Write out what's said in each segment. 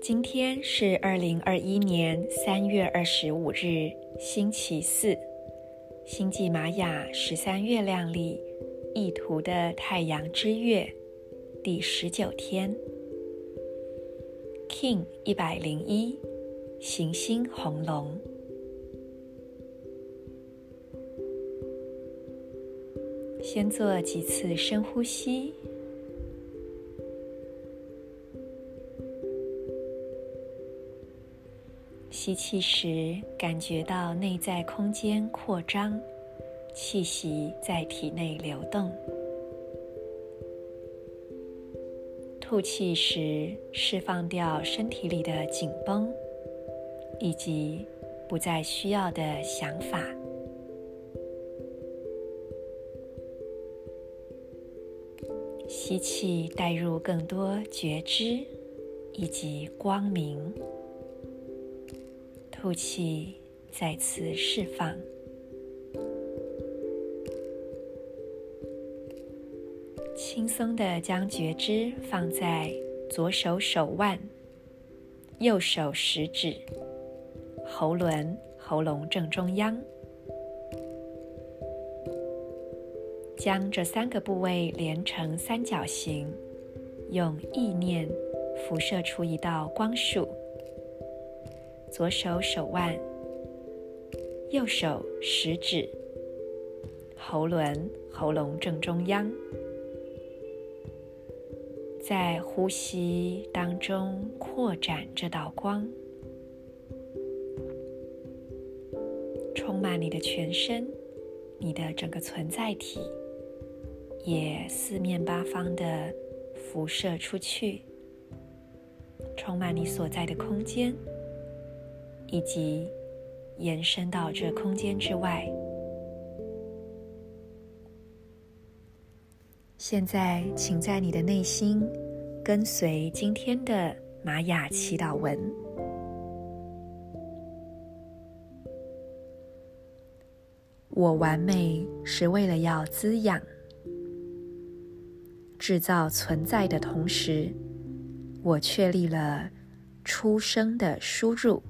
今天是二零二一年三月二十五日，星期四，星际玛雅十三月亮历意图的太阳之月第十九天，King 一百零一，行星红龙。先做几次深呼吸。吸气时，感觉到内在空间扩张，气息在体内流动；吐气时，释放掉身体里的紧绷，以及不再需要的想法。吸气，带入更多觉知以及光明。吐气，再次释放。轻松地将觉知放在左手手腕、右手食指、喉轮、喉咙正中央，将这三个部位连成三角形，用意念辐射出一道光束。左手手腕，右手食指，喉轮，喉咙正中央，在呼吸当中扩展这道光，充满你的全身，你的整个存在体，也四面八方的辐射出去，充满你所在的空间。以及延伸到这空间之外。现在，请在你的内心跟随今天的玛雅祈祷文。我完美是为了要滋养、制造存在的同时，我确立了出生的输入。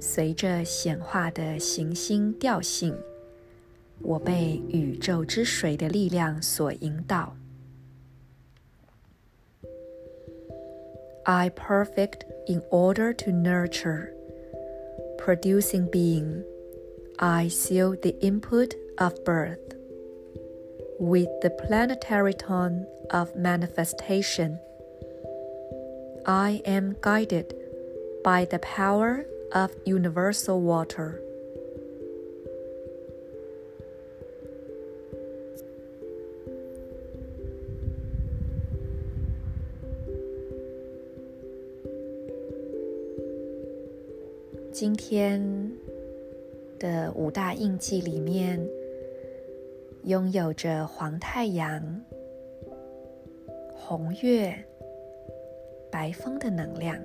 随着显化的行星调性，我被宇宙之水的力量所引导。I perfect in order to nurture, producing being. I seal the input of birth with the planetary tone of manifestation. I am guided by the power of universal water。今天的五大印记里面， 拥有着黄太阳、红月、白风的能量。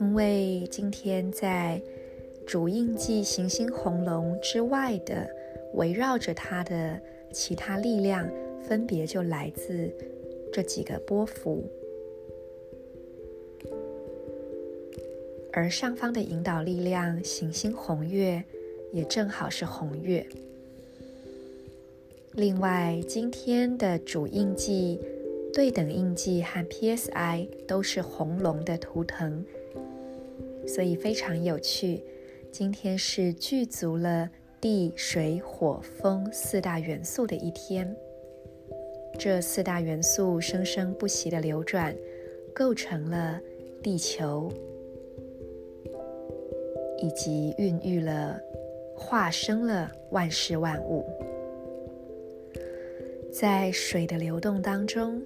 因为今天在主印记行星红龙之外的围绕着它的其他力量，分别就来自这几个波幅，而上方的引导力量行星红月也正好是红月。另外，今天的主印记、对等印记和 PSI 都是红龙的图腾。所以非常有趣，今天是具足了地、水、火、风四大元素的一天。这四大元素生生不息的流转，构成了地球，以及孕育了、化生了万事万物。在水的流动当中，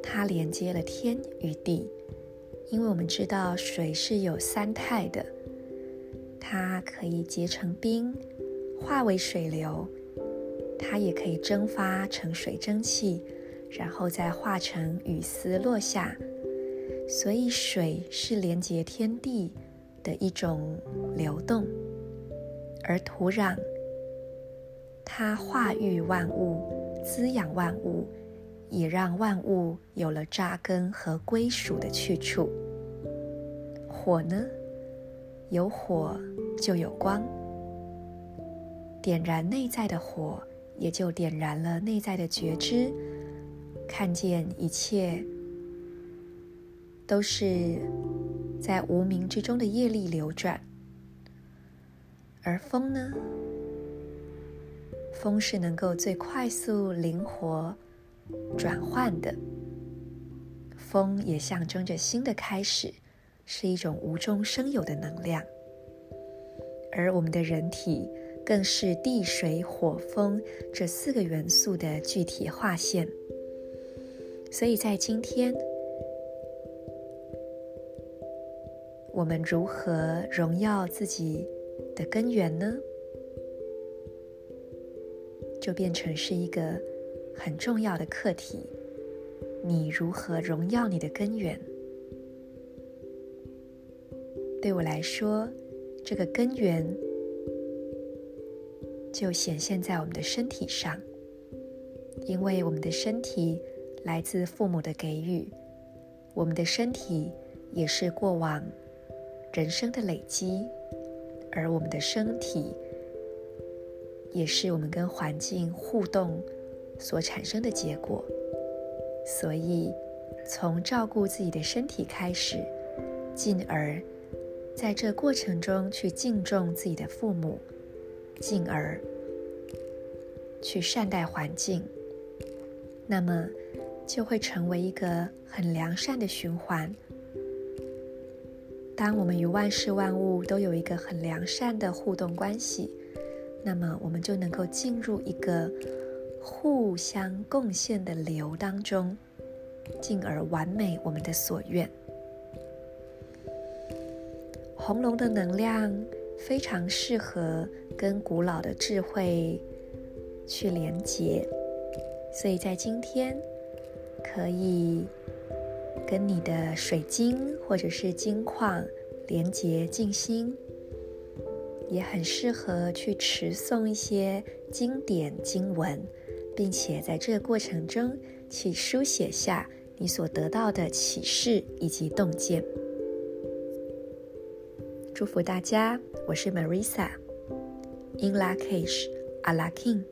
它连接了天与地。因为我们知道水是有三态的，它可以结成冰，化为水流；它也可以蒸发成水蒸气，然后再化成雨丝落下。所以水是连接天地、的一种流动，而土壤它化育万物，滋养万物，也让万物有了扎根和归属的去处。火呢，有火就有光，点燃内在的火，也就点燃了内在的觉知，看见一切都是在无名之中的业力流转。而风呢，风是能够最快速、灵活转换的，风也象征着新的开始，是一种无中生有的能量。而我们的人体，更是地、水、火、风这四个元素的具体化现。所以在今天，我们如何荣耀自己的根源呢？就变成是一个很重要的课题。你如何荣耀你的根源？对我来说，这个根源。就显现在我们的身体上，因为我们的身体来自父母的给予，我们的身体也是过往人生的累积，而我们的身体也是我们跟环境互动所产生的结果。所以，从照顾自己的身体开始，进而在这过程中去敬重自己的父母。进而去善待环境，那么就会成为一个很良善的循环。当我们与万事万物都有一个很良善的互动关系，那么我们就能够进入一个互相贡献的流当中，进而完美我们的所愿。红龙的能量。非常适合跟古老的智慧去连接，所以在今天可以跟你的水晶或者是金矿连接静心，也很适合去持诵一些经典经文，并且在这个过程中去书写下你所得到的启示以及洞见。祝福大家，我是 Marisa，In Lakhish，阿拉 king。